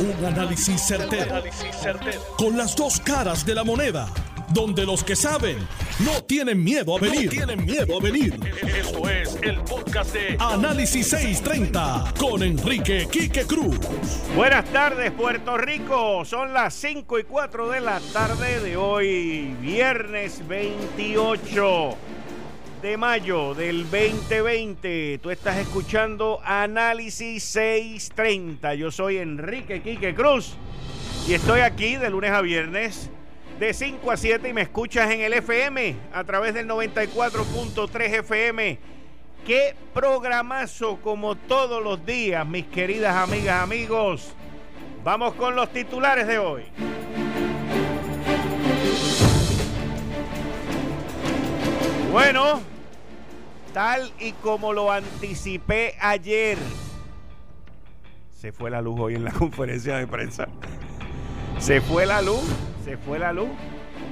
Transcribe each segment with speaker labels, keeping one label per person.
Speaker 1: Un análisis certero, Con las dos caras de la moneda. Donde los que saben no tienen miedo a venir. tienen miedo a venir. Esto es el podcast de Análisis 630 con Enrique Quique Cruz.
Speaker 2: Buenas tardes, Puerto Rico. Son las 5 y 4 de la tarde de hoy, viernes 28 de mayo del 2020. Tú estás escuchando Análisis 630. Yo soy Enrique Quique Cruz y estoy aquí de lunes a viernes de 5 a 7 y me escuchas en el FM a través del 94.3 FM. Qué programazo como todos los días, mis queridas amigas, amigos. Vamos con los titulares de hoy. Bueno, tal y como lo anticipé ayer, se fue la luz hoy en la conferencia de prensa. Se fue la luz, se fue la luz.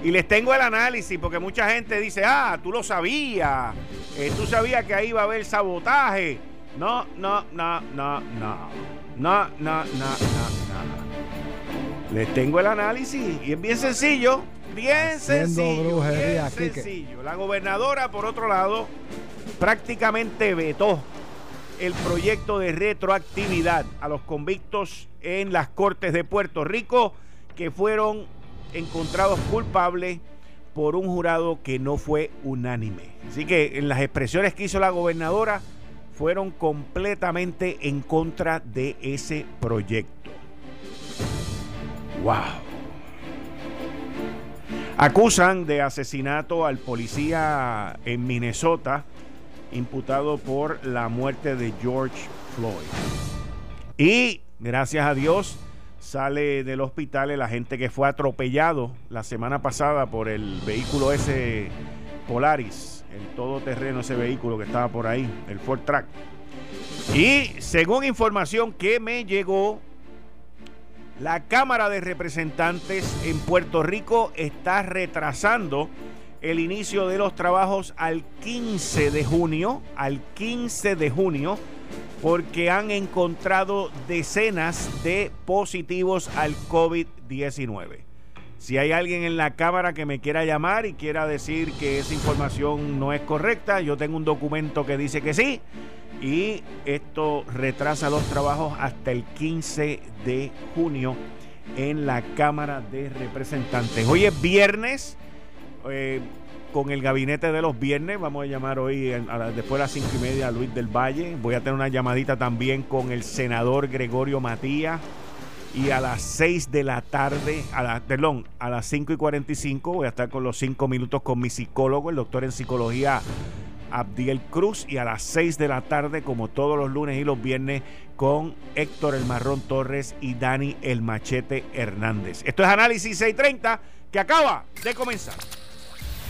Speaker 2: Y les tengo el análisis, porque mucha gente dice, ah, tú lo sabías, eh, tú sabías que ahí iba a haber sabotaje. No, no, no, no, no. No, no, no, no, no. Les tengo el análisis y es bien sencillo. Bien sencillo. Bien sencillo. La gobernadora, por otro lado, prácticamente vetó el proyecto de retroactividad a los convictos en las Cortes de Puerto Rico que fueron encontrados culpables por un jurado que no fue unánime. Así que en las expresiones que hizo la gobernadora fueron completamente en contra de ese proyecto. ¡Wow! Acusan de asesinato al policía en Minnesota imputado por la muerte de George Floyd. Y gracias a Dios sale del hospital la gente que fue atropellado la semana pasada por el vehículo ese Polaris, el todoterreno ese vehículo que estaba por ahí, el Ford Track. Y según información que me llegó la Cámara de Representantes en Puerto Rico está retrasando el inicio de los trabajos al 15 de junio, al 15 de junio, porque han encontrado decenas de positivos al COVID-19. Si hay alguien en la Cámara que me quiera llamar y quiera decir que esa información no es correcta, yo tengo un documento que dice que sí y esto retrasa los trabajos hasta el 15 de junio en la Cámara de Representantes. Hoy es viernes, eh, con el gabinete de los viernes, vamos a llamar hoy después de las cinco y media a Luis del Valle. Voy a tener una llamadita también con el senador Gregorio Matías. Y a las 6 de la tarde, a la, perdón, a las 5 y 45 voy a estar con los 5 minutos con mi psicólogo, el doctor en psicología Abdiel Cruz y a las 6 de la tarde, como todos los lunes y los viernes, con Héctor El Marrón Torres y Dani El Machete Hernández. Esto es Análisis 630 que acaba de comenzar.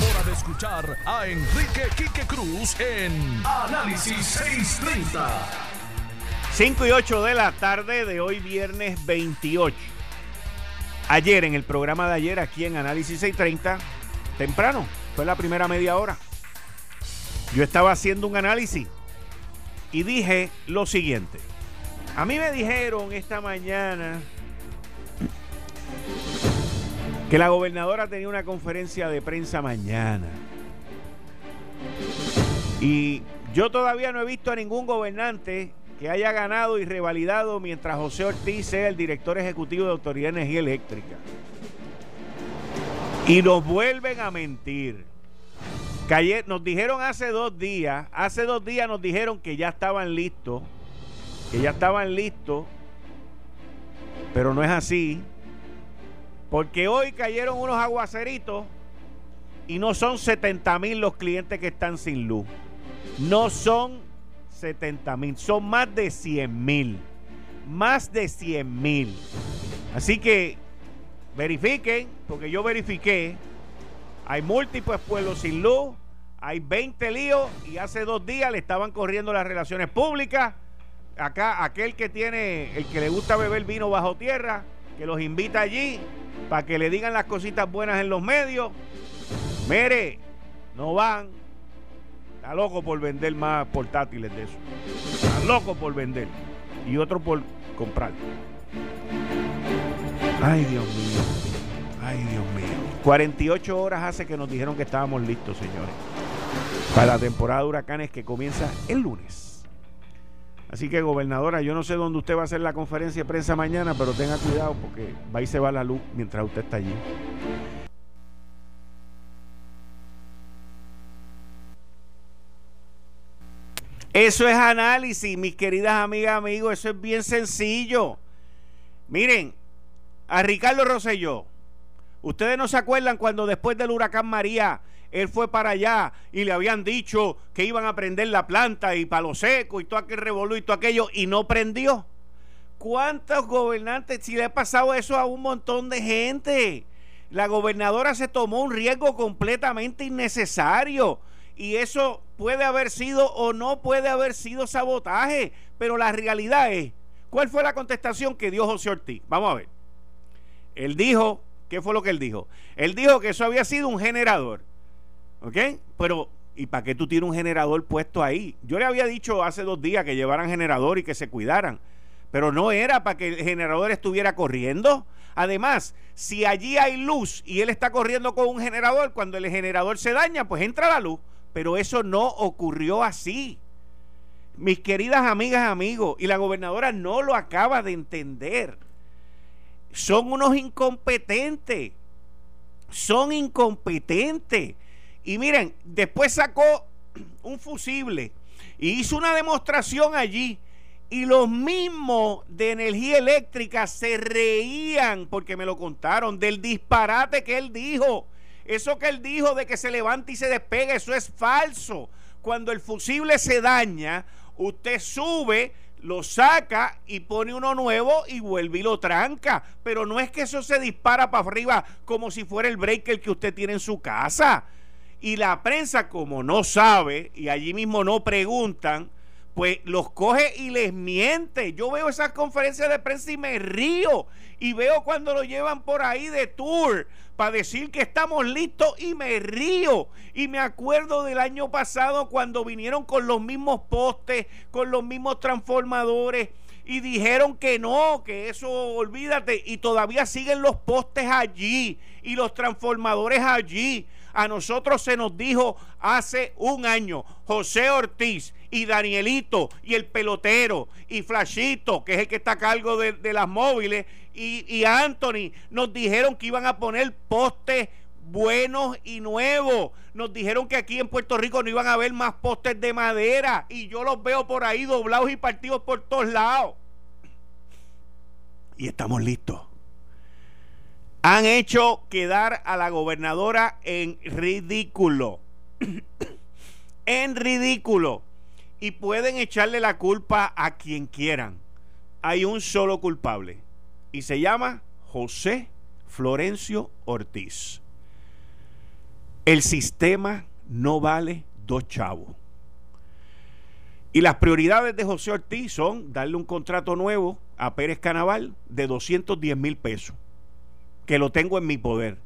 Speaker 1: hora de escuchar a Enrique Quique Cruz en Análisis 630.
Speaker 2: 5 y 8 de la tarde de hoy viernes 28. Ayer en el programa de ayer aquí en Análisis 630, temprano, fue la primera media hora yo estaba haciendo un análisis y dije lo siguiente. A mí me dijeron esta mañana que la gobernadora tenía una conferencia de prensa mañana. Y yo todavía no he visto a ningún gobernante que haya ganado y revalidado mientras José Ortiz sea el director ejecutivo de Autoridad de Energía Eléctrica. Y nos vuelven a mentir nos dijeron hace dos días, hace dos días nos dijeron que ya estaban listos, que ya estaban listos, pero no es así, porque hoy cayeron unos aguaceritos y no son 70 mil los clientes que están sin luz, no son 70 mil, son más de 100 mil, más de 100 mil. Así que verifiquen, porque yo verifiqué, hay múltiples pueblos sin luz, hay 20 líos y hace dos días le estaban corriendo las relaciones públicas. Acá, aquel que tiene, el que le gusta beber vino bajo tierra, que los invita allí para que le digan las cositas buenas en los medios. Mire, no van. Está loco por vender más portátiles de eso. Está loco por vender. Y otro por comprar. Ay, Dios mío. Ay, Dios mío. 48 horas hace que nos dijeron que estábamos listos, señores. Para la temporada de huracanes que comienza el lunes. Así que, gobernadora, yo no sé dónde usted va a hacer la conferencia de prensa mañana, pero tenga cuidado porque va y se va la luz mientras usted está allí. Eso es análisis, mis queridas amigas, amigos. Eso es bien sencillo. Miren, a Ricardo Rosselló, ustedes no se acuerdan cuando después del huracán María, él fue para allá y le habían dicho que iban a prender la planta y palo seco y todo aquel revolú y todo aquello y no prendió. ¿Cuántos gobernantes, si le ha pasado eso a un montón de gente? La gobernadora se tomó un riesgo completamente innecesario y eso puede haber sido o no puede haber sido sabotaje, pero la realidad es, ¿cuál fue la contestación que dio José Ortiz? Vamos a ver. Él dijo, ¿qué fue lo que él dijo? Él dijo que eso había sido un generador. ¿Ok? Pero, ¿y para qué tú tienes un generador puesto ahí? Yo le había dicho hace dos días que llevaran generador y que se cuidaran. Pero no era para que el generador estuviera corriendo. Además, si allí hay luz y él está corriendo con un generador, cuando el generador se daña, pues entra la luz. Pero eso no ocurrió así. Mis queridas amigas, amigos, y la gobernadora no lo acaba de entender. Son unos incompetentes. Son incompetentes. Y miren, después sacó un fusible y hizo una demostración allí. Y los mismos de energía eléctrica se reían, porque me lo contaron, del disparate que él dijo. Eso que él dijo de que se levanta y se despega, eso es falso. Cuando el fusible se daña, usted sube, lo saca y pone uno nuevo y vuelve y lo tranca. Pero no es que eso se dispara para arriba como si fuera el breaker que usted tiene en su casa. Y la prensa, como no sabe, y allí mismo no preguntan, pues los coge y les miente. Yo veo esas conferencias de prensa y me río. Y veo cuando lo llevan por ahí de tour para decir que estamos listos y me río. Y me acuerdo del año pasado cuando vinieron con los mismos postes, con los mismos transformadores y dijeron que no, que eso olvídate. Y todavía siguen los postes allí y los transformadores allí. A nosotros se nos dijo hace un año, José Ortiz y Danielito y el pelotero y Flashito, que es el que está a cargo de, las móviles, y, y Anthony, nos dijeron que iban a poner postes buenos y nuevos. Nos dijeron que aquí en Puerto Rico no iban a haber más postes de madera y yo los veo por ahí doblados y partidos por todos lados. Y estamos listos han hecho quedar a la gobernadora en ridículo. en ridículo. Y pueden echarle la culpa a quien quieran. Hay un solo culpable. Y se llama José Florencio Ortiz. El sistema no vale dos chavos. Y las prioridades de José Ortiz son darle un contrato nuevo a Pérez Canaval de 210 mil pesos que lo tengo en mi poder.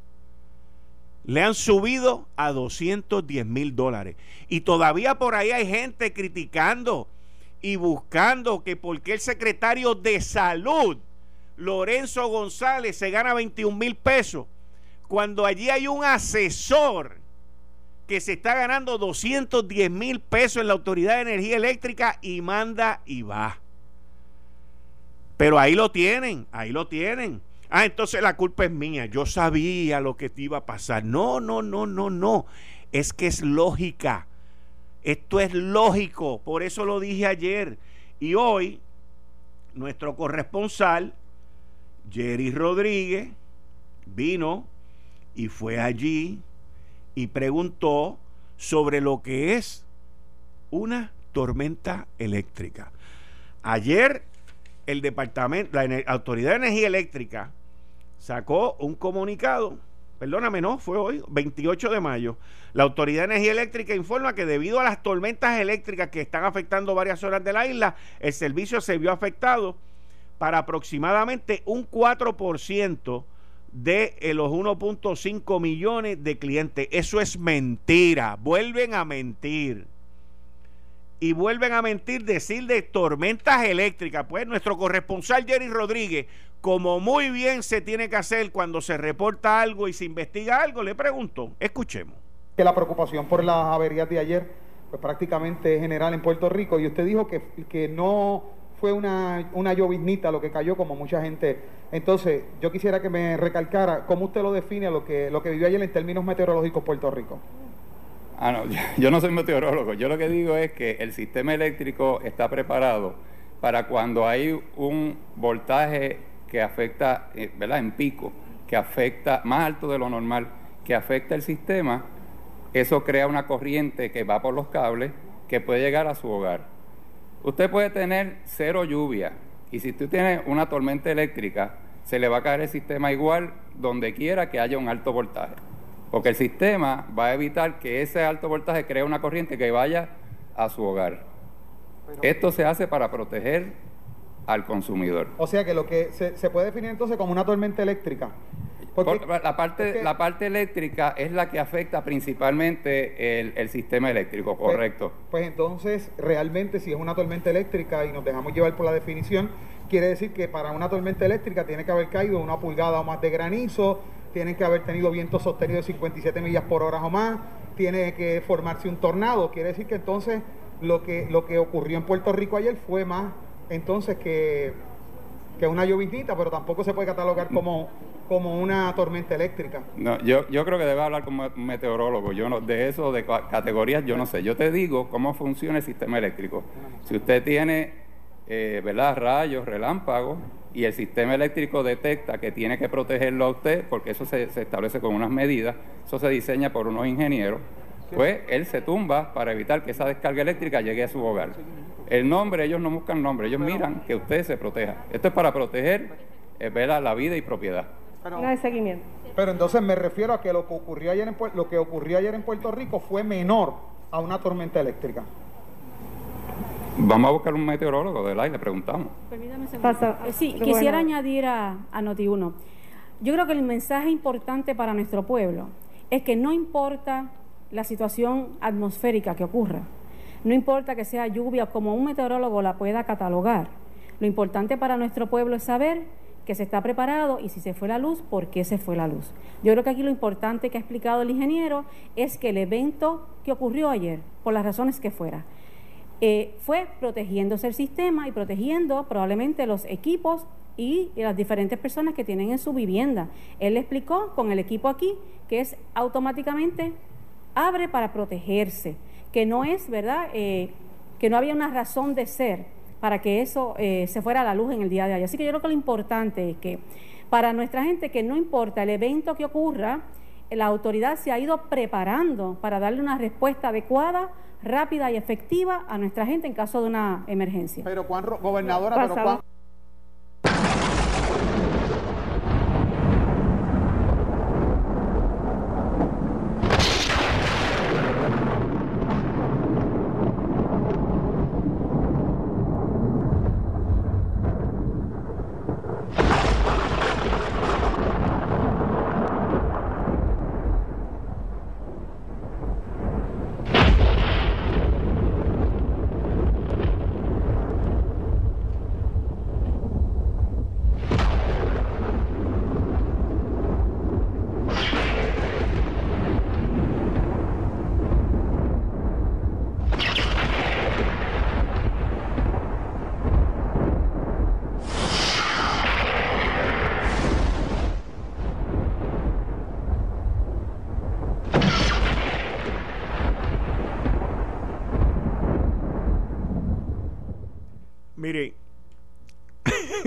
Speaker 2: Le han subido a 210 mil dólares. Y todavía por ahí hay gente criticando y buscando que porque el secretario de salud, Lorenzo González, se gana 21 mil pesos, cuando allí hay un asesor que se está ganando 210 mil pesos en la Autoridad de Energía Eléctrica y manda y va. Pero ahí lo tienen, ahí lo tienen. Ah, entonces la culpa es mía. Yo sabía lo que te iba a pasar. No, no, no, no, no. Es que es lógica. Esto es lógico. Por eso lo dije ayer. Y hoy, nuestro corresponsal, Jerry Rodríguez, vino y fue allí y preguntó sobre lo que es una tormenta eléctrica. Ayer el departamento, la Autoridad de Energía Eléctrica sacó un comunicado, perdóname, no, fue hoy, 28 de mayo. La Autoridad de Energía Eléctrica informa que debido a las tormentas eléctricas que están afectando varias zonas de la isla, el servicio se vio afectado para aproximadamente un 4% de eh, los 1.5 millones de clientes. Eso es mentira. Vuelven a mentir. Y vuelven a mentir decir de tormentas eléctricas. Pues nuestro corresponsal Jerry Rodríguez, como muy bien se tiene que hacer cuando se reporta algo y se investiga algo, le pregunto, escuchemos.
Speaker 3: Que la preocupación por las averías de ayer, pues prácticamente general en Puerto Rico, y usted dijo que, que no fue una, una lloviznita lo que cayó, como mucha gente. Entonces, yo quisiera que me recalcara cómo usted lo define lo que, lo que vivió ayer en términos meteorológicos Puerto Rico.
Speaker 4: Ah, no, yo no soy meteorólogo. Yo lo que digo es que el sistema eléctrico está preparado para cuando hay un voltaje que afecta, eh, ¿verdad? En pico, que afecta más alto de lo normal, que afecta el sistema, eso crea una corriente que va por los cables que puede llegar a su hogar. Usted puede tener cero lluvia y si usted tiene una tormenta eléctrica, se le va a caer el sistema igual donde quiera que haya un alto voltaje. Porque el sistema va a evitar que ese alto voltaje cree una corriente que vaya a su hogar. Esto se hace para proteger al consumidor.
Speaker 3: O sea que lo que se, se puede definir entonces como una tormenta eléctrica
Speaker 4: la, parte, la parte eléctrica es la que afecta principalmente el, sistema eléctrico, pues, correcto.
Speaker 3: Pues, entonces, realmente si es una tormenta eléctrica y nos dejamos llevar por la definición, quiere decir que para una tormenta eléctrica tiene que haber caído una pulgada o más de granizo, tiene que haber tenido vientos sostenidos de 57 millas por hora o más, tiene que formarse un tornado. Quiere decir que entonces lo que, lo que ocurrió en Puerto Rico ayer fue más entonces que, que una lloviznita, pero tampoco se puede catalogar como como una tormenta eléctrica.
Speaker 4: No, yo, yo creo que debe hablar como meteorólogo. Yo no, de eso, de categorías, yo no sé. Yo te digo cómo funciona el sistema eléctrico. Si usted tiene, eh, ¿verdad?, rayos, relámpagos, y el sistema eléctrico detecta que tiene que protegerlo a usted, porque eso se, se establece con unas medidas, eso se diseña por unos ingenieros, pues él se tumba para evitar que esa descarga eléctrica llegue a su hogar. El nombre, ellos no buscan nombre, ellos miran que usted se proteja. Esto es para proteger eh, la vida y propiedad.
Speaker 3: Pero, de seguimiento. Pero entonces me refiero a que lo que ocurrió ayer en, lo que ocurrió ayer en Puerto Rico fue menor a una tormenta eléctrica.
Speaker 4: Vamos a buscar un meteorólogo del aire, le preguntamos.
Speaker 5: Eh, sí, quisiera añadir a, a Noti1. Yo creo que el mensaje importante para nuestro pueblo es que no importa la situación atmosférica que ocurra, no importa que sea lluvia como un meteorólogo la pueda catalogar, lo importante para nuestro pueblo es saber que se está preparado y si se fue la luz, ¿por qué se fue la luz? Yo creo que aquí lo importante que ha explicado el ingeniero es que el evento que ocurrió ayer, por las razones que fuera, eh, fue protegiéndose el sistema y protegiendo probablemente los equipos y las diferentes personas que tienen en su vivienda. Él le explicó con el equipo aquí que es automáticamente abre para protegerse, que no es, ¿verdad? Eh, que no había una razón de ser para que eso eh, se fuera a la luz en el día de hoy. Así que yo creo que lo importante es que para nuestra gente, que no importa el evento que ocurra, la autoridad se ha ido preparando para darle una respuesta adecuada, rápida y efectiva a nuestra gente en caso de una emergencia.
Speaker 3: Pero, Juan, gobernadora, pero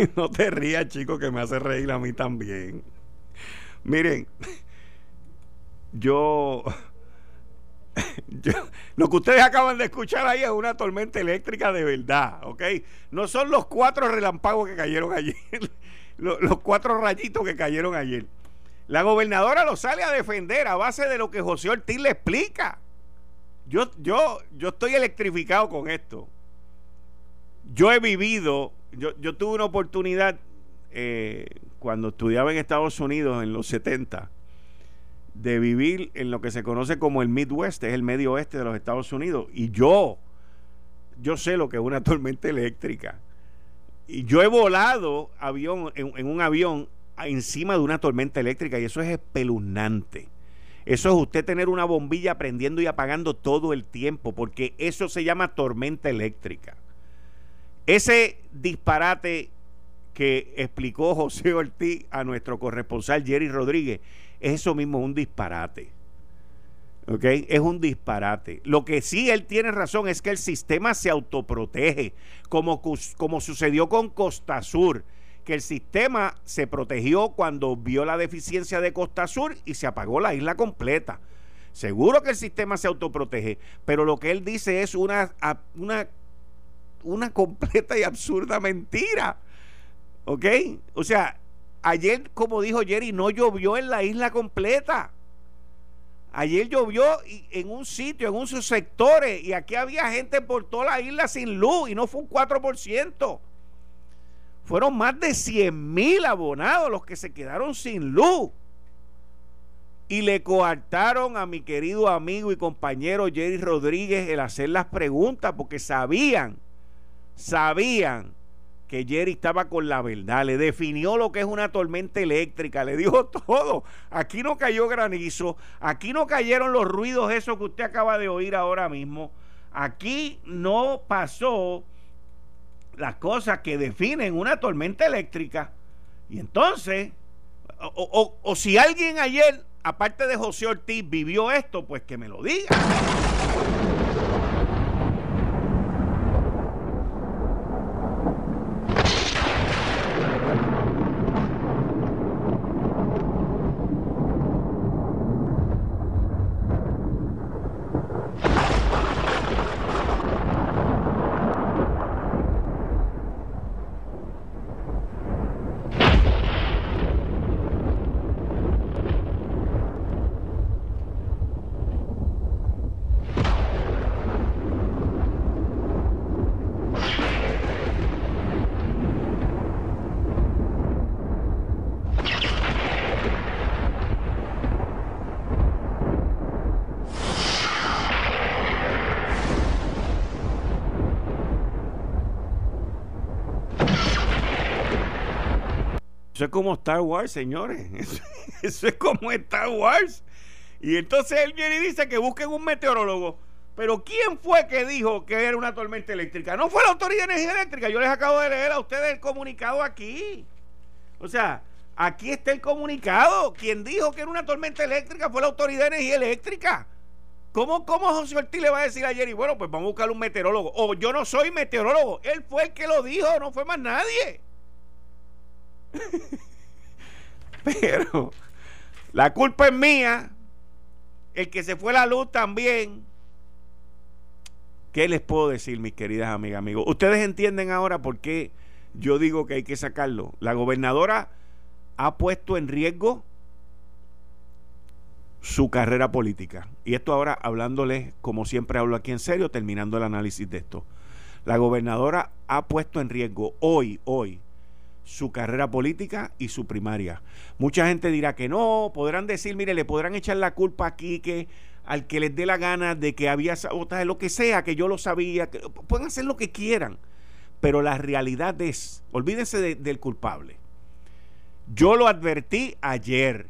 Speaker 2: no te rías, chico, que me hace reír a mí también. Miren, yo lo que ustedes acaban de escuchar ahí es una tormenta eléctrica de verdad, ¿ok? No son los cuatro relámpagos que cayeron ayer, los, los, cuatro rayitos que cayeron ayer. La gobernadora lo sale a defender a base de lo que José Ortiz le explica. Yo, yo, yo estoy electrificado con esto. Yo he vivido, yo, tuve una oportunidad eh, cuando estudiaba en Estados Unidos en los 70 de vivir en lo que se conoce como el Midwest, es el medio oeste de los Estados Unidos. Y yo, yo sé lo que es una tormenta eléctrica. Y yo he volado avión, en, un avión encima de una tormenta eléctrica y eso es espeluznante. Eso es usted tener una bombilla prendiendo y apagando todo el tiempo, porque eso se llama tormenta eléctrica. Ese disparate que explicó José Ortiz a nuestro corresponsal Jerry Rodríguez es eso mismo, un disparate. ¿Ok? Es un disparate. Lo que sí él tiene razón es que el sistema se autoprotege, como, como sucedió con Costa Sur, que el sistema se protegió cuando vio la deficiencia de Costa Sur y se apagó la isla completa. Seguro que el sistema se autoprotege, pero lo que él dice es una, una, una completa y absurda mentira. ¿Ok? O sea, Ayer, como dijo Jerry, no llovió en la isla completa. Ayer llovió en un sitio, en unos sectores, y aquí había gente por toda la isla sin luz y no fue un 4%. Fueron más de 100 mil abonados los que se quedaron sin luz. Y le coartaron a mi querido amigo y compañero Jerry Rodríguez el hacer las preguntas porque sabían, sabían que Jerry estaba con la verdad, le definió lo que es una tormenta eléctrica, le dijo todo. Aquí no cayó granizo, aquí no cayeron los ruidos esos que usted acaba de oír ahora mismo. Aquí no pasó las cosas que definen una tormenta eléctrica. Y entonces, o, o si alguien ayer, aparte de José Ortiz, vivió esto, pues que me lo diga. Eso es como Star Wars, señores. Eso, es como Star Wars. Y entonces él viene y dice que busquen un meteorólogo. Pero ¿quién fue que dijo que era una tormenta eléctrica? No fue la Autoridad de Energía Eléctrica. Yo les acabo de leer a ustedes el comunicado aquí. O sea, aquí está el comunicado. Quien dijo que era una tormenta eléctrica fue la Autoridad de Energía Eléctrica. ¿Cómo, cómo José Ortiz le va a decir ayer? Y bueno, pues vamos a buscar un meteorólogo. O yo no soy meteorólogo. Él fue el que lo dijo, no fue más nadie. Pero la culpa es mía. El que se fue la luz también. ¿Qué les puedo decir, mis queridas amigas, amigos? Ustedes entienden ahora por qué yo digo que hay que sacarlo. La gobernadora ha puesto en riesgo su carrera política. Y esto ahora hablándoles, como siempre hablo aquí en serio, terminando el análisis de esto. La gobernadora ha puesto en riesgo hoy, hoy, su carrera política y su primaria. Mucha gente dirá que no, podrán decir, mire, le podrán echar la culpa aquí que al que les dé la gana de que había sabotaje, lo que sea, que yo lo sabía, que, pueden hacer lo que quieran, pero la realidad es, olvídense del culpable. Yo lo advertí ayer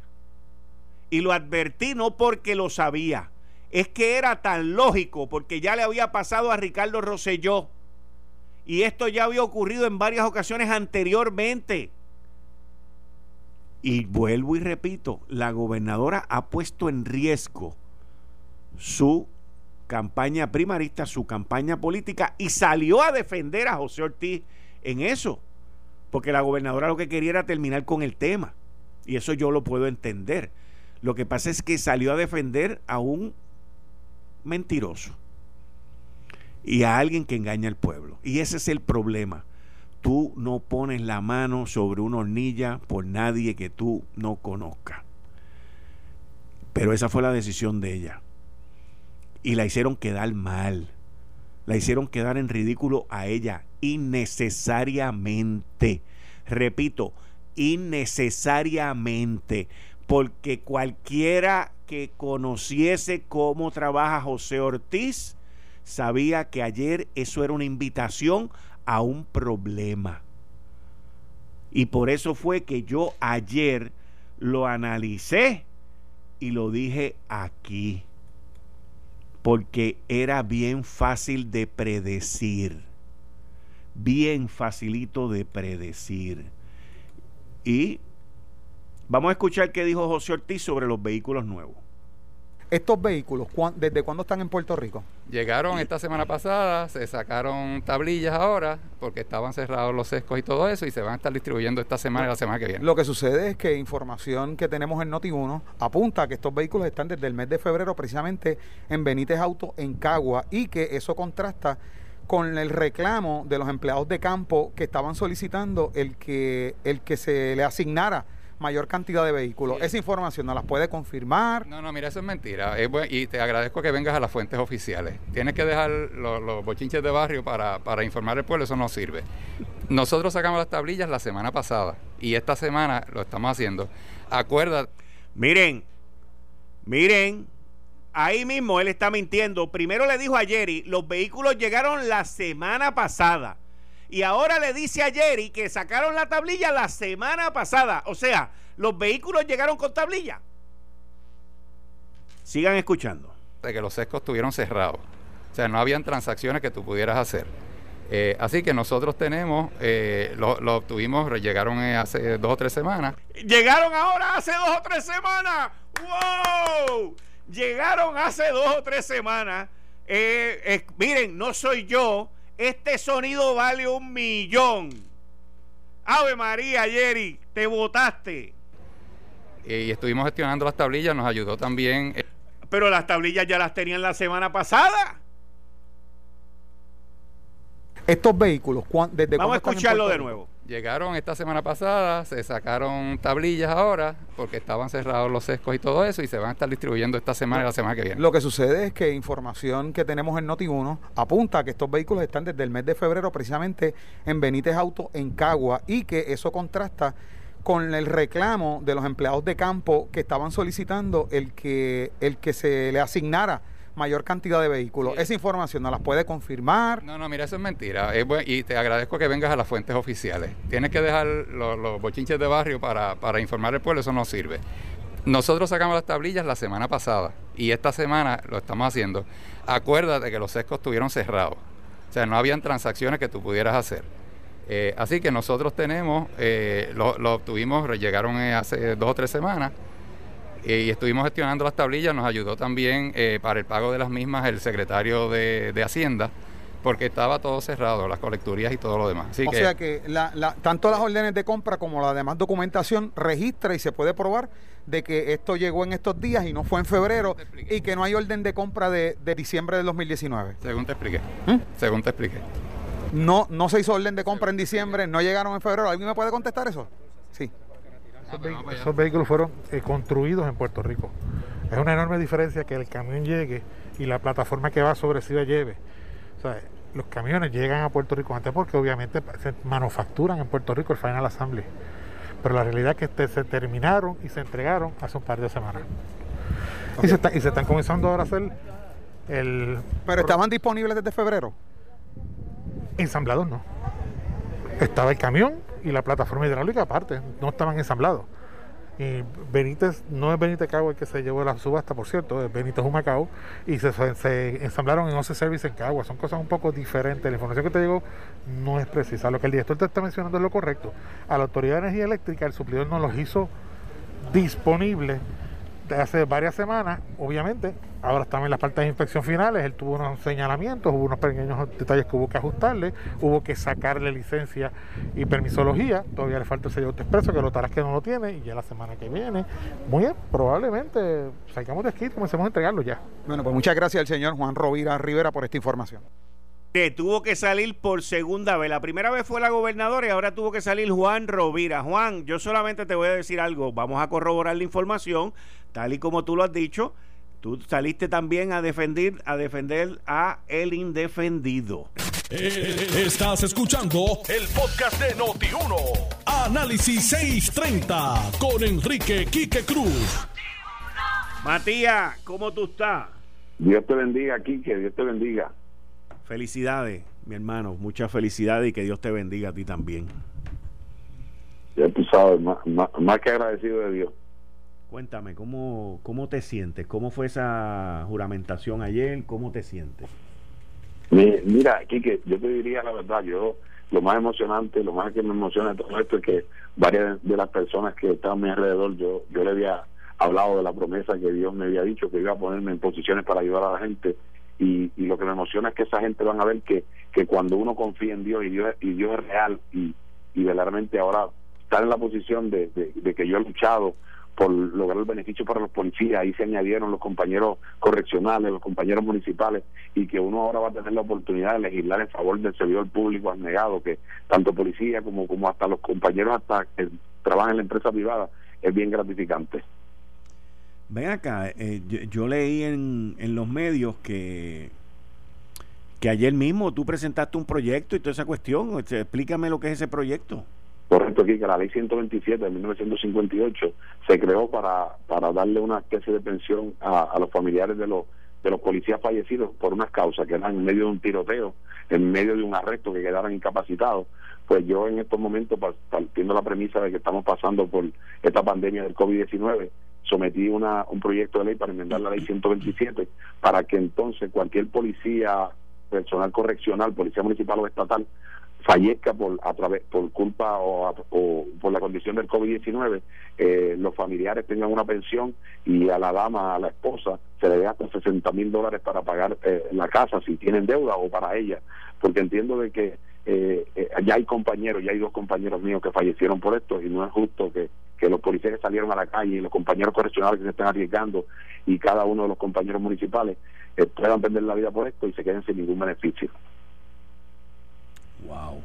Speaker 2: y lo advertí no porque lo sabía, es que era tan lógico porque ya le había pasado a Ricardo Rosselló y esto ya había ocurrido en varias ocasiones anteriormente. Y vuelvo y repito, la gobernadora ha puesto en riesgo su campaña primarista, su campaña política y salió a defender a José Ortiz en eso, porque la gobernadora lo que quería era terminar con el tema y eso yo lo puedo entender. Lo que pasa es que salió a defender a un mentiroso y a alguien que engaña al pueblo. Y ese es el problema. Tú no pones la mano sobre una hornilla por nadie que tú no conozcas. Pero esa fue la decisión de ella. Y la hicieron quedar mal. La hicieron quedar en ridículo a ella innecesariamente. Repito, innecesariamente. Porque cualquiera que conociese cómo trabaja José Ortiz sabía que ayer eso era una invitación a un problema. Y por eso fue que yo ayer lo analicé y lo dije aquí. Porque era bien fácil de predecir. Bien facilito de predecir. Y vamos a escuchar qué dijo José Ortiz sobre los vehículos nuevos.
Speaker 3: ¿Estos vehículos, desde cuándo están en Puerto Rico?
Speaker 4: Llegaron esta semana pasada, se sacaron tablillas ahora, porque estaban cerrados los sescos y todo eso, y se van a estar distribuyendo esta semana y la semana que viene.
Speaker 3: Lo que sucede es que información que tenemos en Noti1 apunta a que estos vehículos están desde el mes de febrero precisamente en Benítez Auto en Cagua y que eso contrasta con el reclamo de los empleados de campo que estaban solicitando el que, el que se le asignara mayor cantidad de vehículos. Esa información no las puede confirmar.
Speaker 4: No, no, mira, eso es mentira. y te agradezco que vengas a las fuentes oficiales. Tienes que dejar los, bochinches de barrio para, para informar al pueblo, eso no sirve. Nosotros sacamos las tablillas la semana pasada y esta semana lo estamos haciendo. Acuérdate.
Speaker 2: Miren, miren, ahí mismo él está mintiendo. Primero le dijo a Jerry, los vehículos llegaron la semana pasada. Y ahora le dice a Jerry que sacaron la tablilla la semana pasada. O sea, los vehículos llegaron con tablilla. Sigan escuchando.
Speaker 4: De que los sescos estuvieron cerrados. O sea, no habían transacciones que tú pudieras hacer. Eh, así que nosotros tenemos, eh, lo, obtuvimos, llegaron eh, hace dos o tres semanas.
Speaker 2: Llegaron ahora hace dos o tres semanas. ¡Wow! Llegaron hace dos o tres semanas. miren, no soy yo este sonido vale un millón. Ave María, Jerry, te votaste.
Speaker 4: Y estuvimos gestionando las tablillas, nos ayudó también. Eh,
Speaker 2: Pero las tablillas ya las tenían la semana pasada.
Speaker 3: Estos vehículos,
Speaker 2: ¿desde Vamos a escucharlo de nuevo.
Speaker 4: Llegaron esta semana pasada, se sacaron tablillas ahora porque estaban cerrados los sescos y todo eso y se van a estar distribuyendo esta semana y la semana que viene.
Speaker 3: Lo que sucede es que información que tenemos en Noti1 apunta a que estos vehículos están desde el mes de febrero precisamente en Benítez Auto en Cagua y que eso contrasta con el reclamo de los empleados de campo que estaban solicitando el que el que se le asignara mayor cantidad de vehículos. Esa información no las puede confirmar.
Speaker 4: No, no, mira, eso es mentira. y te agradezco que vengas a las fuentes oficiales. Tienes que dejar los, bochinches de barrio para, para informar al pueblo, eso no sirve. Nosotros sacamos las tablillas la semana pasada y esta semana lo estamos haciendo. Acuérdate que los sescos estuvieron cerrados. O sea, no habían transacciones que tú pudieras hacer. Eh, así que nosotros tenemos, eh, lo, lo, obtuvimos, llegaron eh, hace dos o tres semanas eh, y estuvimos gestionando las tablillas, nos ayudó también eh, para el pago de las mismas el secretario de, Hacienda, porque estaba todo cerrado, las colecturías y todo lo demás.
Speaker 3: o sea que tanto las órdenes de compra como la demás documentación registra y se puede probar de que esto llegó en estos días y no fue en febrero y que no hay orden de compra de, diciembre del 2019.
Speaker 4: Según te expliqué. ¿Mm? Según te expliqué.
Speaker 3: No, no se hizo orden de compra en diciembre, no llegaron en febrero. ¿Alguien me puede contestar eso? Sí.
Speaker 6: Esos, vehículos fueron eh, construidos en Puerto Rico. Es una enorme diferencia que el camión llegue y la plataforma que va sobre sí la lleve. O sea, los camiones llegan a Puerto Rico antes porque obviamente se manufacturan en Puerto Rico el Final Assembly. Pero la realidad es que este, se terminaron y se entregaron hace un par de semanas. Y, se y se están comenzando ahora a hacer el...
Speaker 3: ¿Pero estaban disponibles desde febrero?
Speaker 6: Ensamblados no. Estaba el camión y la plataforma hidráulica aparte, no estaban ensamblados. Y Benítez, no es Benítez Cagua el que se llevó la subasta, por cierto, es Benítez Humacao, y se, ensamblaron en 11 Service en Cagua. Son cosas un poco diferentes. La información que te llegó no es precisa. Lo que el director te está mencionando es lo correcto. A la Autoridad de Energía Eléctrica, el suplidor no los hizo disponibles hace varias semanas, obviamente, ahora estamos en las partes de inspección finales, él tuvo unos señalamientos, hubo unos pequeños detalles que hubo que ajustarle, hubo que sacarle licencia y permisología, todavía le falta el sello expreso, que lo tarás que no lo tiene, y ya la semana que viene, muy bien, probablemente salgamos de aquí y comencemos a entregarlo ya.
Speaker 7: Bueno, pues muchas gracias al señor Juan Rovira Rivera por esta información
Speaker 2: que tuvo que salir por segunda vez. La primera vez fue la gobernadora y ahora tuvo que salir Juan Rovira. Juan, yo solamente te voy a decir algo. Vamos a corroborar la información, tal y como tú lo has dicho. Tú saliste también a defender a defender a el indefendido.
Speaker 1: Eh, estás escuchando el podcast de Noti1. Análisis 630 con Enrique Quique Cruz.
Speaker 2: Matías, ¿cómo tú estás?
Speaker 8: Dios te bendiga, Quique, Dios te bendiga.
Speaker 2: Felicidades, mi hermano, muchas felicidades y que Dios te bendiga a ti también.
Speaker 8: Ya tú sabes, más, que agradecido de Dios.
Speaker 2: Cuéntame, ¿cómo, ¿cómo te sientes? ¿Cómo fue esa juramentación ayer? ¿Cómo te sientes?
Speaker 8: Mira, Kike, yo te diría la verdad, yo lo más emocionante, lo más que me emociona de todo esto es que varias de las personas que estaban a mi alrededor, yo, yo le había hablado de la promesa que Dios me había dicho, que iba a ponerme en posiciones para ayudar a la gente y, lo que me emociona es que esa gente van a ver que, que cuando uno confía en Dios y Dios, y Dios es real y, y verdaderamente ahora estar en la posición de, de, que yo he luchado por lograr el beneficio para los policías, ahí se añadieron los compañeros correccionales, los compañeros municipales, y que uno ahora va a tener la oportunidad de legislar en favor del servidor público negado que tanto policía como, como hasta los compañeros hasta que trabajan en la empresa privada, es bien gratificante.
Speaker 2: Ven acá, eh, yo, leí en, en los medios que, que ayer mismo tú presentaste un proyecto y toda esa cuestión. Este, explícame lo que es ese proyecto.
Speaker 8: Correcto, aquí que la ley 127 de 1958 se creó para, para darle una especie de pensión a, a los familiares de los de los policías fallecidos por unas causas que eran en medio de un tiroteo, en medio de un arresto que quedaran incapacitados. Pues yo en estos momentos, partiendo la premisa de que estamos pasando por esta pandemia del COVID-19, sometí una, un proyecto de ley para enmendar la ley 127 para que entonces cualquier policía personal correccional, policía municipal o estatal, fallezca por a través por culpa o, por la condición del COVID-19, eh, los familiares tengan una pensión y a la dama, a la esposa, se le dé hasta 60 mil dólares para pagar eh, la casa si tienen deuda o para ella, porque entiendo de que eh, eh, ya hay compañeros, ya hay dos compañeros míos que fallecieron por esto y no es justo que, que los policías que salieron a la calle y los compañeros correccionales que se están arriesgando y cada uno de los compañeros municipales eh, puedan perder la vida por esto y se queden sin ningún beneficio.
Speaker 2: Wow.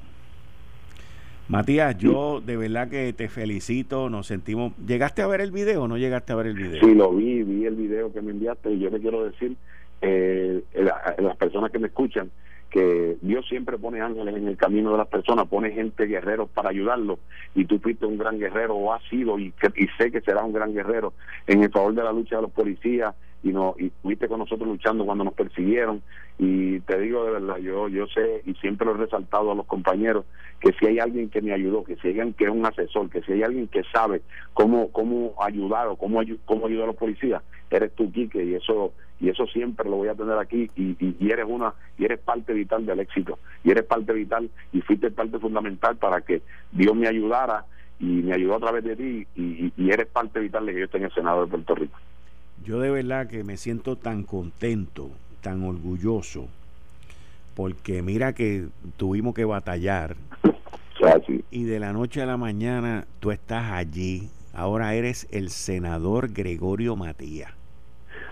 Speaker 2: Matías, yo de verdad que te felicito, nos sentimos... ¿Llegaste a ver el video o no llegaste a ver el video?
Speaker 8: Sí, lo vi, vi el video que me enviaste y yo le quiero decir, eh, las personas que me escuchan, que Dios siempre pone ángeles en el camino de las personas, pone gente guerreros para ayudarlos y tú fuiste un gran guerrero o has sido y, y sé que serás un gran guerrero en el favor de la lucha de los policías y no y estuviste con nosotros luchando cuando nos persiguieron y te digo de verdad yo yo sé y siempre lo he resaltado a los compañeros que si hay alguien que me ayudó que si hay alguien que es un asesor que si hay alguien que sabe cómo cómo ayudar o cómo cómo ayudar a los policías eres tú Quique y eso y eso siempre lo voy a tener aquí y, y, eres una y eres parte vital del éxito y eres parte vital y fuiste parte fundamental para que Dios me ayudara y me ayudó a través de ti y, y eres parte vital de que yo esté en el Senado de Puerto Rico.
Speaker 2: Yo de verdad que me siento tan contento, tan orgulloso, porque mira que tuvimos que batallar. Y de la noche a la mañana tú estás allí. Ahora eres el senador Gregorio Matías.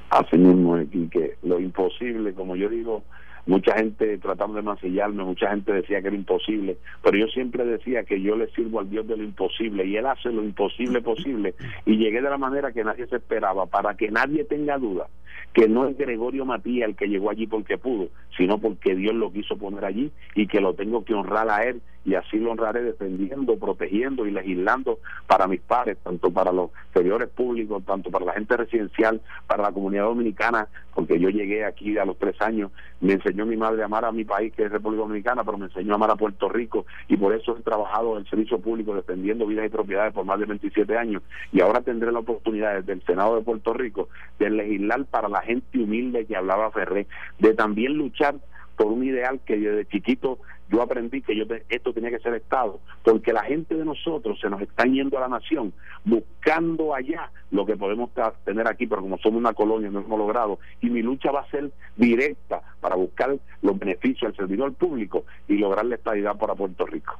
Speaker 8: Así mismo que lo imposible, como yo digo, mucha gente tratando de mancillarme, mucha gente decía que era imposible, pero yo siempre decía que yo le sirvo al Dios de lo imposible y Él hace lo imposible posible y llegué de la manera que nadie se esperaba, para que nadie tenga duda que no es Gregorio Matías el que llegó allí porque pudo, sino porque Dios lo quiso poner allí y que lo tengo que honrar a Él y así lo honraré defendiendo, protegiendo y legislando para mis padres, tanto para los servidores públicos, tanto para la gente residencial, para la comunidad dominicana, porque yo llegué aquí a los tres años, me enseñó mi madre a amar a mi país, que es República Dominicana, pero me enseñó a amar a Puerto Rico y por eso he trabajado en el servicio público defendiendo vidas y propiedades por más de 27 años. Y ahora tendré la oportunidad desde el Senado de Puerto Rico de legislar para la gente humilde que hablaba Ferré, de también luchar por un ideal que desde chiquito yo aprendí que yo esto tenía que ser Estado, porque la gente de nosotros se nos está yendo a la nación buscando allá lo que podemos tener aquí, pero como somos una colonia no hemos logrado, y mi lucha va a ser directa para buscar los beneficios al servidor público y lograr la estabilidad para Puerto Rico.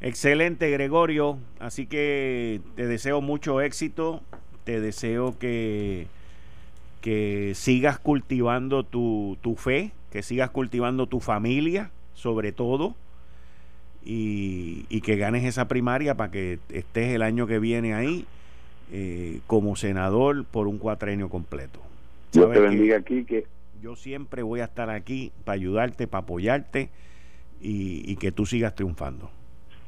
Speaker 2: Excelente, Gregorio. Así que te deseo mucho éxito. Te deseo que, que sigas cultivando tu, tu fe, que sigas cultivando tu familia, sobre todo, y, y que ganes esa primaria para que estés el año que viene ahí eh, como senador por un cuatrenio completo.
Speaker 8: Dios te bendiga aquí que
Speaker 2: yo siempre voy a estar aquí para ayudarte, para apoyarte y, y que tú sigas triunfando.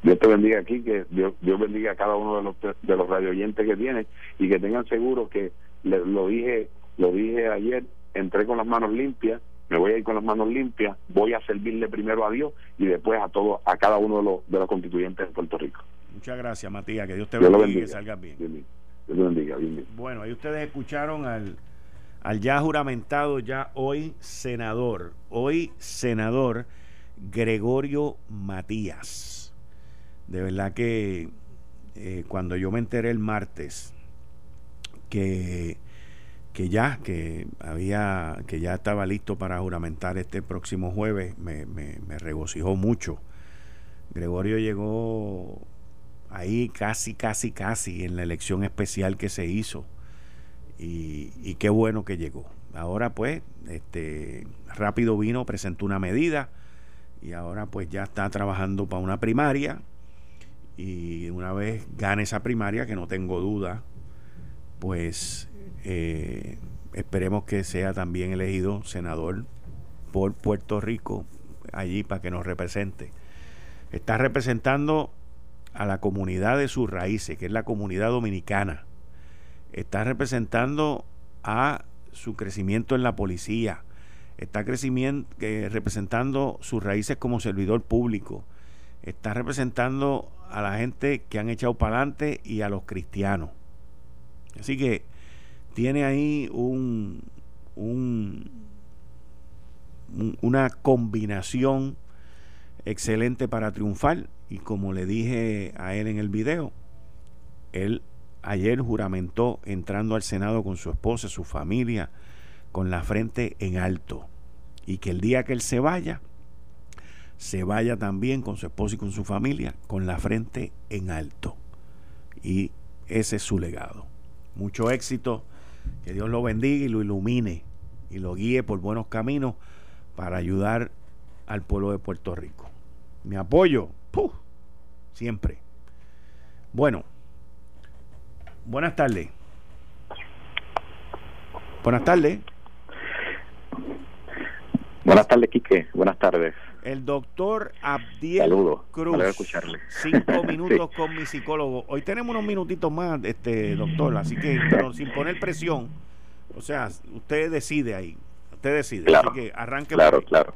Speaker 8: Dios te bendiga aquí, que Dios, bendiga a cada uno de los de los radio oyentes que tiene y que tengan seguro que lo dije lo dije ayer, entré con las manos limpias, me voy a ir con las manos limpias, voy a servirle primero a Dios y después a todos a cada uno de los de los constituyentes de Puerto Rico.
Speaker 2: Muchas gracias, Matías, que Dios te bendiga, y que salgas bien.
Speaker 8: Dios te bendiga, bien.
Speaker 2: Bueno, ahí ustedes escucharon al al ya juramentado ya hoy senador, hoy senador Gregorio Matías de verdad que eh, cuando yo me enteré el martes que, que ya, que había, que ya estaba listo para juramentar este próximo jueves, me, regocijó mucho. Gregorio llegó ahí casi, casi, casi en la elección especial que se hizo. Y, y, qué bueno que llegó. Ahora pues, este rápido vino, presentó una medida y ahora pues ya está trabajando para una primaria y una vez gane esa primaria, que no tengo duda, pues eh, esperemos que sea también elegido senador por Puerto Rico allí para que nos represente. Está representando a la comunidad de sus raíces, que es la comunidad dominicana. Está representando a su crecimiento en la policía. Está crecimiento, eh, representando sus raíces como servidor público. Está representando a la gente que han echado para adelante y a los cristianos. Así que tiene ahí un, un, una combinación excelente para triunfar y como le dije a él en el video, él ayer juramentó entrando al Senado con su esposa, su familia, con la frente en alto y que el día que él se vaya, se vaya también con su esposo y con su familia con la frente en alto. Y ese es su legado. Mucho éxito, que Dios lo bendiga y lo ilumine y lo guíe por buenos caminos para ayudar al pueblo de Puerto Rico. Mi apoyo, siempre. Bueno, buenas tardes. Buenas tardes.
Speaker 9: Buenas tardes, Quique. Buenas tardes
Speaker 2: el doctor Abdiel Cruz. Cinco minutos con mi psicólogo. Hoy tenemos unos minutitos más, este doctor, así que, pero sin poner presión. O sea, usted decide ahí. Usted decide.
Speaker 9: Claro,
Speaker 2: así que arranque.
Speaker 9: Claro, claro,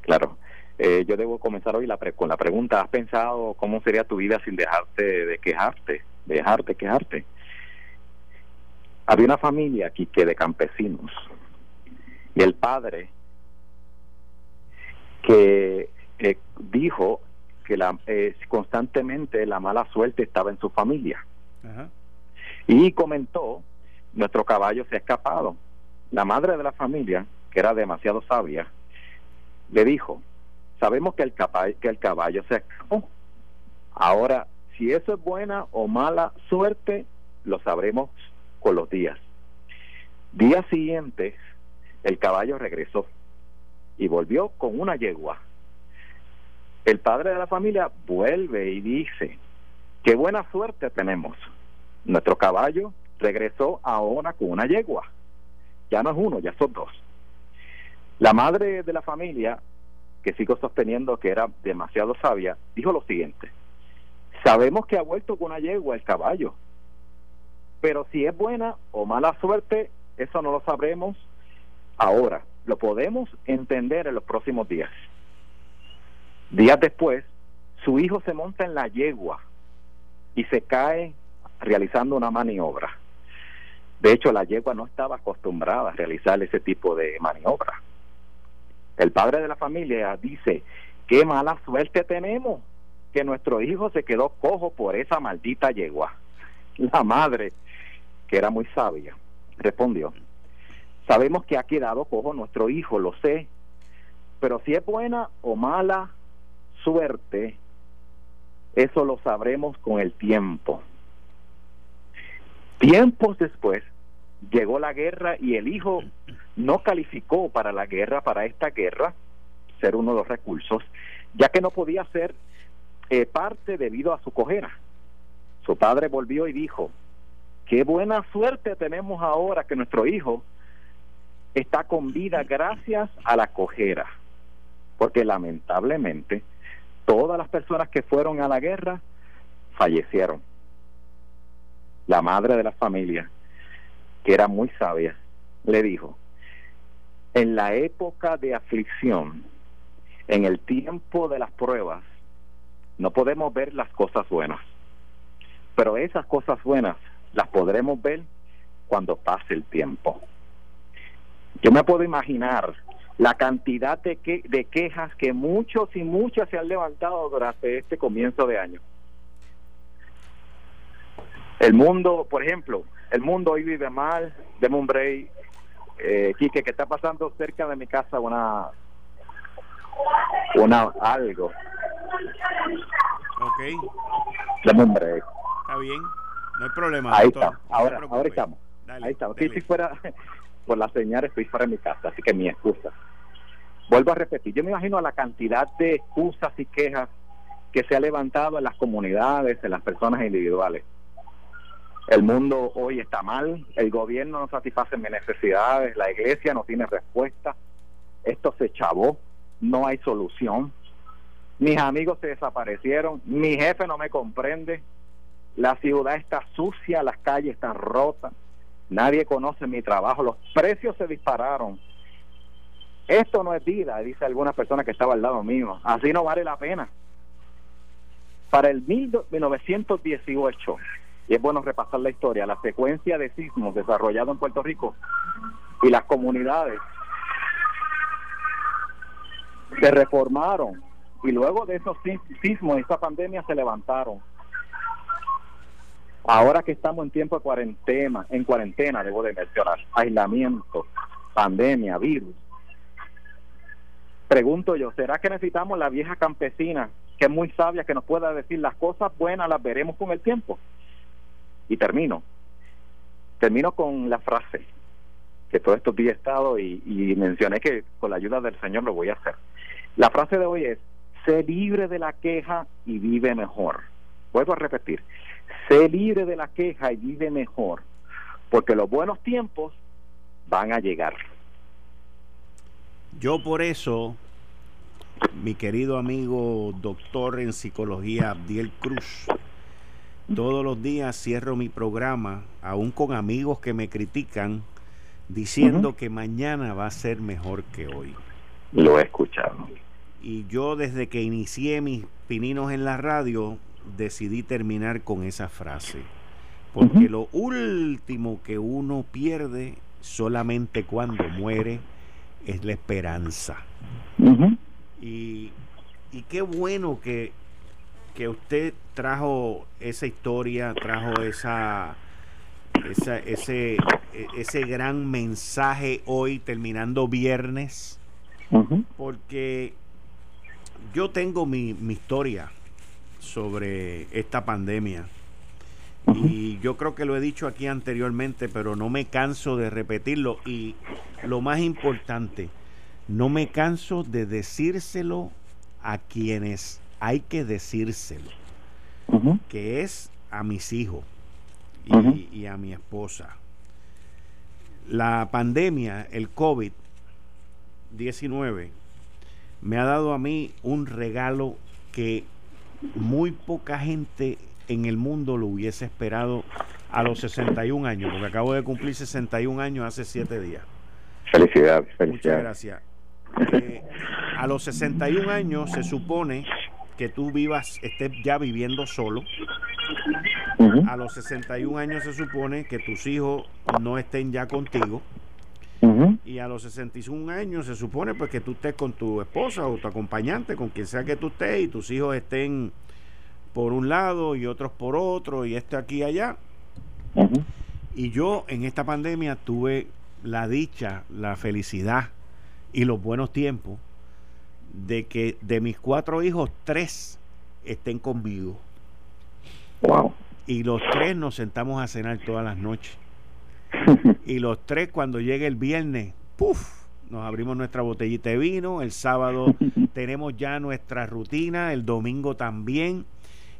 Speaker 9: claro. Eh, yo debo comenzar hoy la con la pregunta: ¿Has pensado cómo sería tu vida sin dejarte de quejarte? Dejarte quejarte. Había una familia aquí que de campesinos y el padre que eh, dijo que la, eh, constantemente la mala suerte estaba en su familia. Y comentó, nuestro caballo se ha escapado. La madre de la familia, que era demasiado sabia, le dijo, sabemos que el, caballo, que el caballo se escapó. Ahora, si eso es buena o mala suerte, lo sabremos con los días. Día siguiente, el caballo regresó y volvió con una yegua. El padre de la familia vuelve y dice, qué buena suerte tenemos. Nuestro caballo regresó ahora con una yegua. Ya no es uno, ya son dos. La madre de la familia, que sigo sosteniendo que era demasiado sabia, dijo lo siguiente, sabemos que ha vuelto con una yegua el caballo, pero si es buena o mala suerte, eso no lo sabremos ahora lo podemos entender en los próximos días. Días después, su hijo se monta en la yegua y se cae realizando una maniobra. De hecho, la yegua no estaba acostumbrada a realizar ese tipo de maniobra. El padre de la familia dice, qué mala suerte tenemos que nuestro hijo se quedó cojo por esa maldita yegua. La madre, que era muy sabia, respondió, sabemos que ha quedado cojo nuestro hijo, lo sé, pero si es buena o mala suerte, eso lo sabremos con el tiempo. Tiempos después llegó la guerra y el hijo no calificó para la guerra, para esta guerra, ser uno de los recursos, ya que no podía ser eh, parte debido a su cojera. Su padre volvió y dijo, qué buena suerte tenemos ahora que nuestro hijo está con vida gracias a la cojera, porque lamentablemente todas las personas que fueron a la guerra fallecieron. La madre de la familia, que era muy sabia, le dijo, en la época de aflicción, en el tiempo de las pruebas, no podemos ver las cosas buenas, pero esas cosas buenas las podremos ver cuando pase el tiempo. Yo me puedo imaginar la cantidad de, que, de quejas que muchos y muchas se han levantado durante este comienzo de año. El mundo, por ejemplo, el mundo hoy vive mal, de un break. Eh, Quique, que está pasando cerca de mi casa una, una algo.
Speaker 2: Ok.
Speaker 9: Dame un break.
Speaker 2: Está bien, no hay problema.
Speaker 9: Ahí
Speaker 2: doctor.
Speaker 9: está, ahora, ahora estamos.
Speaker 2: Dale,
Speaker 9: Ahí estamos. si fuera por la señal, estoy fuera de mi casa, así que mi excusa. Vuelvo a repetir, yo me imagino la cantidad de excusas y quejas que se ha levantado en las comunidades, en las personas individuales. El mundo hoy está mal, el gobierno no satisface mis necesidades, la iglesia no tiene respuesta, esto se chavó, no hay solución. Mis amigos se desaparecieron, mi jefe no me comprende, la ciudad está sucia, las calles están rotas, nadie conoce mi trabajo, los precios se dispararon. Esto no es vida, dice alguna persona que estaba al lado mío, así no vale la pena. Para el 1918, y es bueno repasar la historia, la secuencia de sismos desarrollado en Puerto Rico y las comunidades se reformaron y luego de esos sis- sismos, esa pandemia se levantaron. Ahora que estamos en tiempo de cuarentena, en cuarentena debo de mencionar, aislamiento, pandemia, virus. Pregunto yo, ¿será que necesitamos la vieja campesina que es muy sabia que nos pueda decir las cosas buenas las veremos con el tiempo? Y termino. Termino con la frase que todos estos días he estado y, y mencioné que con la ayuda del Señor lo voy a hacer. La frase de hoy es, sé libre de la queja y vive mejor. Vuelvo a repetir, sé libre de la queja y vive mejor, porque los buenos tiempos van a llegar.
Speaker 2: Yo por eso, mi querido amigo doctor en psicología Abdiel Cruz, todos los días cierro mi programa, aún con amigos que me critican, diciendo que mañana va a ser mejor que hoy.
Speaker 9: Lo he escuchado.
Speaker 2: Y yo desde que inicié mis pininos en la radio, decidí terminar con esa frase. Porque lo último que uno pierde solamente cuando muere es la esperanza. Y, y qué bueno que, que usted trajo esa historia, trajo esa, esa- ese, e- ese gran mensaje hoy, terminando viernes, porque yo tengo mi, mi historia sobre esta pandemia. Y yo creo que lo he dicho aquí anteriormente, pero no me canso de repetirlo. Y lo más importante, no me canso de decírselo a quienes hay que decírselo, que es a mis hijos y, y a mi esposa. La pandemia, el COVID-19, me ha dado a mí un regalo que muy poca gente en el mundo lo hubiese esperado a los 61 años, porque acabo de cumplir 61 años hace 7 días.
Speaker 9: Felicidades,
Speaker 2: Muchas gracias. Eh, a los 61 años se supone que tú vivas, estés ya viviendo solo. A los 61 años se supone que tus hijos no estén ya contigo. Y a los 61 años se supone pues que tú estés con tu esposa o tu acompañante, con quien sea que tú estés, y tus hijos estén por un lado y otros por otro, y este aquí y allá. Y yo en esta pandemia tuve la dicha, la felicidad y los buenos tiempos de que de mis cuatro hijos, tres estén conmigo. Y los tres nos sentamos a cenar todas las noches. y los tres cuando llegue el viernes, ¡puf! Nos abrimos nuestra botellita de vino, el sábado tenemos ya nuestra rutina, el domingo también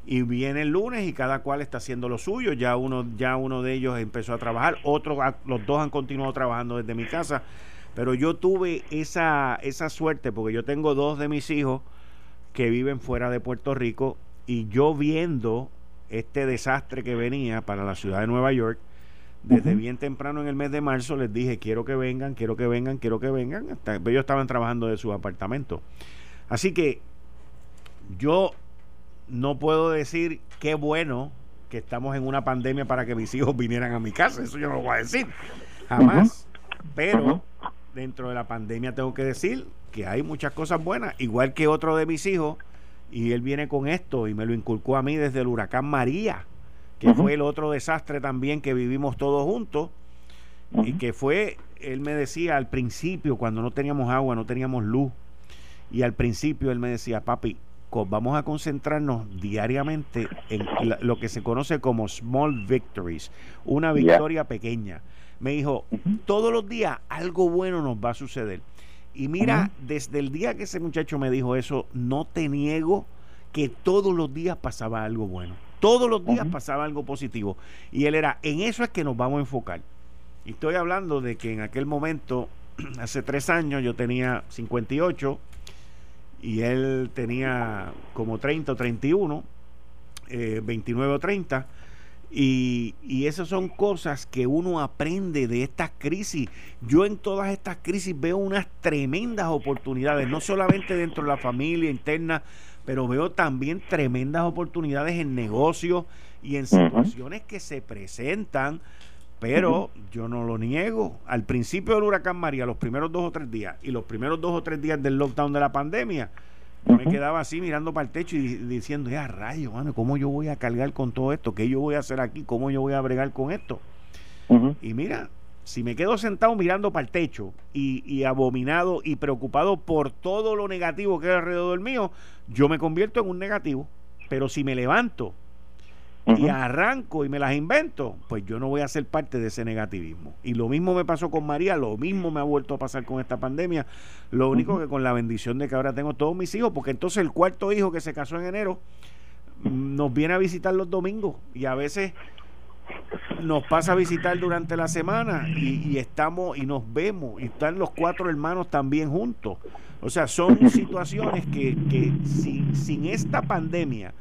Speaker 2: y viene el lunes y cada cual está haciendo lo suyo. Ya uno, ya uno de ellos empezó a trabajar, otros, los dos han continuado trabajando desde mi casa. Pero yo tuve esa, esa suerte porque yo tengo dos de mis hijos que viven fuera de Puerto Rico y yo viendo este desastre que venía para la ciudad de Nueva York, desde bien temprano en el mes de marzo les dije, quiero que vengan, quiero que vengan, quiero que vengan. Hasta, ellos estaban trabajando de su apartamento. Así que yo no puedo decir qué bueno que estamos en una pandemia para que mis hijos vinieran a mi casa. Eso yo no lo voy a decir. Jamás. Pero dentro de la pandemia tengo que decir que hay muchas cosas buenas. Igual que otro de mis hijos, y él viene con esto y me lo inculcó a mí desde el huracán María, que fue el otro desastre también que vivimos todos juntos. Y que fue, él me decía al principio, cuando no teníamos agua, no teníamos luz. Y al principio él me decía, papi, vamos a concentrarnos diariamente en lo que se conoce como small victories, una victoria pequeña. Me dijo, todos los días algo bueno nos va a suceder. Y mira, desde el día que ese muchacho me dijo eso, no te niego que todos los días pasaba algo bueno. Todos los días pasaba algo positivo. Y él era, en eso es que nos vamos a enfocar. Y estoy hablando de que en aquel momento, hace tres años, yo tenía 58 y él tenía como 30 o 31, eh, 29 o 30. Y, y esas son cosas que uno aprende de estas crisis. Yo en todas estas crisis veo unas tremendas oportunidades, no solamente dentro de la familia interna, pero veo también tremendas oportunidades en negocios y en situaciones que se presentan pero yo no lo niego. Al principio del huracán María, los primeros dos o tres días, y los primeros dos o tres días del lockdown de la pandemia, yo me quedaba así mirando para el techo y diciendo, ya rayo, mano, ¿cómo yo voy a cargar con todo esto? ¿Qué yo voy a hacer aquí? ¿Cómo yo voy a bregar con esto? Y mira, si me quedo sentado mirando para el techo y, y, abominado y preocupado por todo lo negativo que hay alrededor mío, yo me convierto en un negativo. Pero si me levanto y arranco y me las invento, pues yo no voy a ser parte de ese negativismo. Y lo mismo me pasó con María, lo mismo me ha vuelto a pasar con esta pandemia. Lo único que con la bendición de que ahora tengo todos mis hijos, porque entonces el cuarto hijo que se casó en enero nos viene a visitar los domingos y a veces nos pasa a visitar durante la semana y, estamos y nos vemos y están los cuatro hermanos también juntos. O sea, son situaciones que, que sin, sin esta pandemia,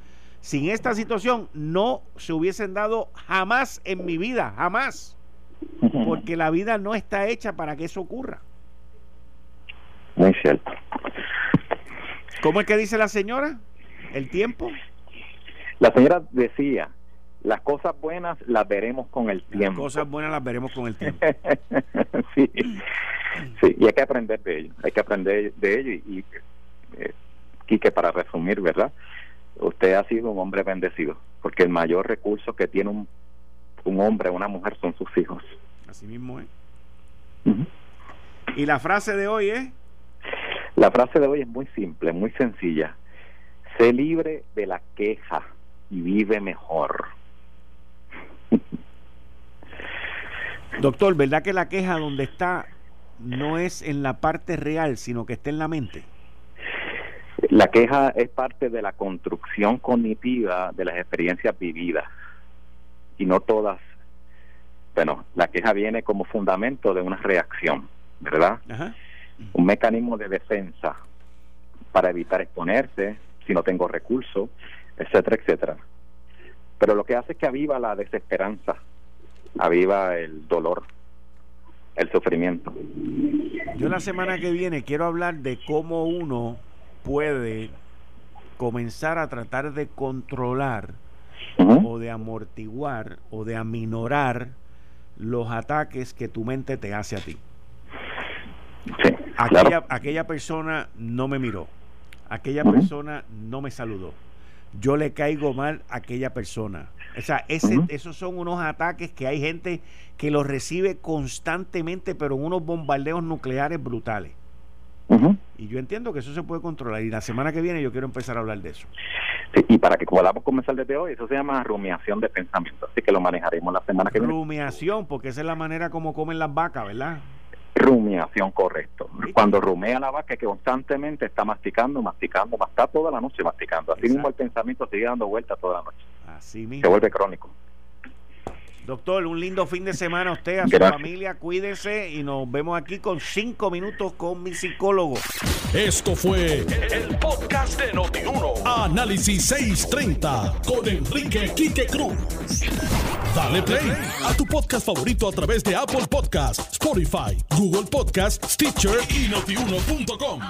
Speaker 2: sin esta situación no se hubiesen dado jamás en mi vida, jamás. Porque la vida no está hecha para que eso ocurra.
Speaker 9: Muy cierto.
Speaker 2: ¿Cómo es que dice la señora? ¿El tiempo?
Speaker 9: La señora decía, las cosas buenas las veremos con el tiempo. Las
Speaker 2: cosas buenas las veremos con el tiempo.
Speaker 9: sí. sí, y hay que aprender de ello, hay que aprender de ello y, y eh, Quique, para resumir, ¿verdad? usted ha sido un hombre bendecido, porque el mayor recurso que tiene un, un hombre o una mujer son sus hijos.
Speaker 2: Así mismo es. ¿Y la frase de hoy es?
Speaker 9: La frase de hoy es muy simple, muy sencilla. Sé libre de la queja y vive mejor.
Speaker 2: Doctor, ¿verdad que la queja donde está no es en la parte real, sino que está en la mente?
Speaker 9: La queja es parte de la construcción cognitiva de las experiencias vividas y no todas. Bueno, la queja viene como fundamento de una reacción, ¿verdad? Un mecanismo de defensa para evitar exponerse si no tengo recursos, etcétera, etcétera. Pero lo que hace es que aviva la desesperanza, aviva el dolor, el sufrimiento.
Speaker 2: Yo la semana que viene quiero hablar de cómo uno puede comenzar a tratar de controlar o de amortiguar o de aminorar los ataques que tu mente te hace a ti. aquella, aquella persona no me miró, aquella persona no me saludó, yo le caigo mal a aquella persona. O sea, ese, esos son unos ataques que hay gente que los recibe constantemente, pero en unos bombardeos nucleares brutales. Y yo entiendo que eso se puede controlar. Y la semana que viene yo quiero empezar a hablar de eso.
Speaker 9: y para que podamos comenzar desde hoy, eso se llama rumiación de pensamiento. Así que lo manejaremos la semana que
Speaker 2: viene. Rumiación, porque esa es la manera como comen las vacas, ¿verdad?
Speaker 9: Rumiación, correcto. Cuando rumea la vaca, que constantemente está masticando, masticando, está toda la noche masticando. Así mismo el pensamiento sigue dando vueltas toda la noche.
Speaker 2: Así mismo.
Speaker 9: Se vuelve crónico.
Speaker 2: Doctor, un lindo fin de semana a usted, a su familia, cuídese y nos vemos aquí con cinco minutos con mi psicólogo.
Speaker 1: Esto fue el, podcast de Notiuno. Análisis 630 con Enrique Quique Cruz. Dale play a tu podcast favorito a través de Apple Podcasts, Spotify, Google Podcasts, Stitcher y notiuno.com.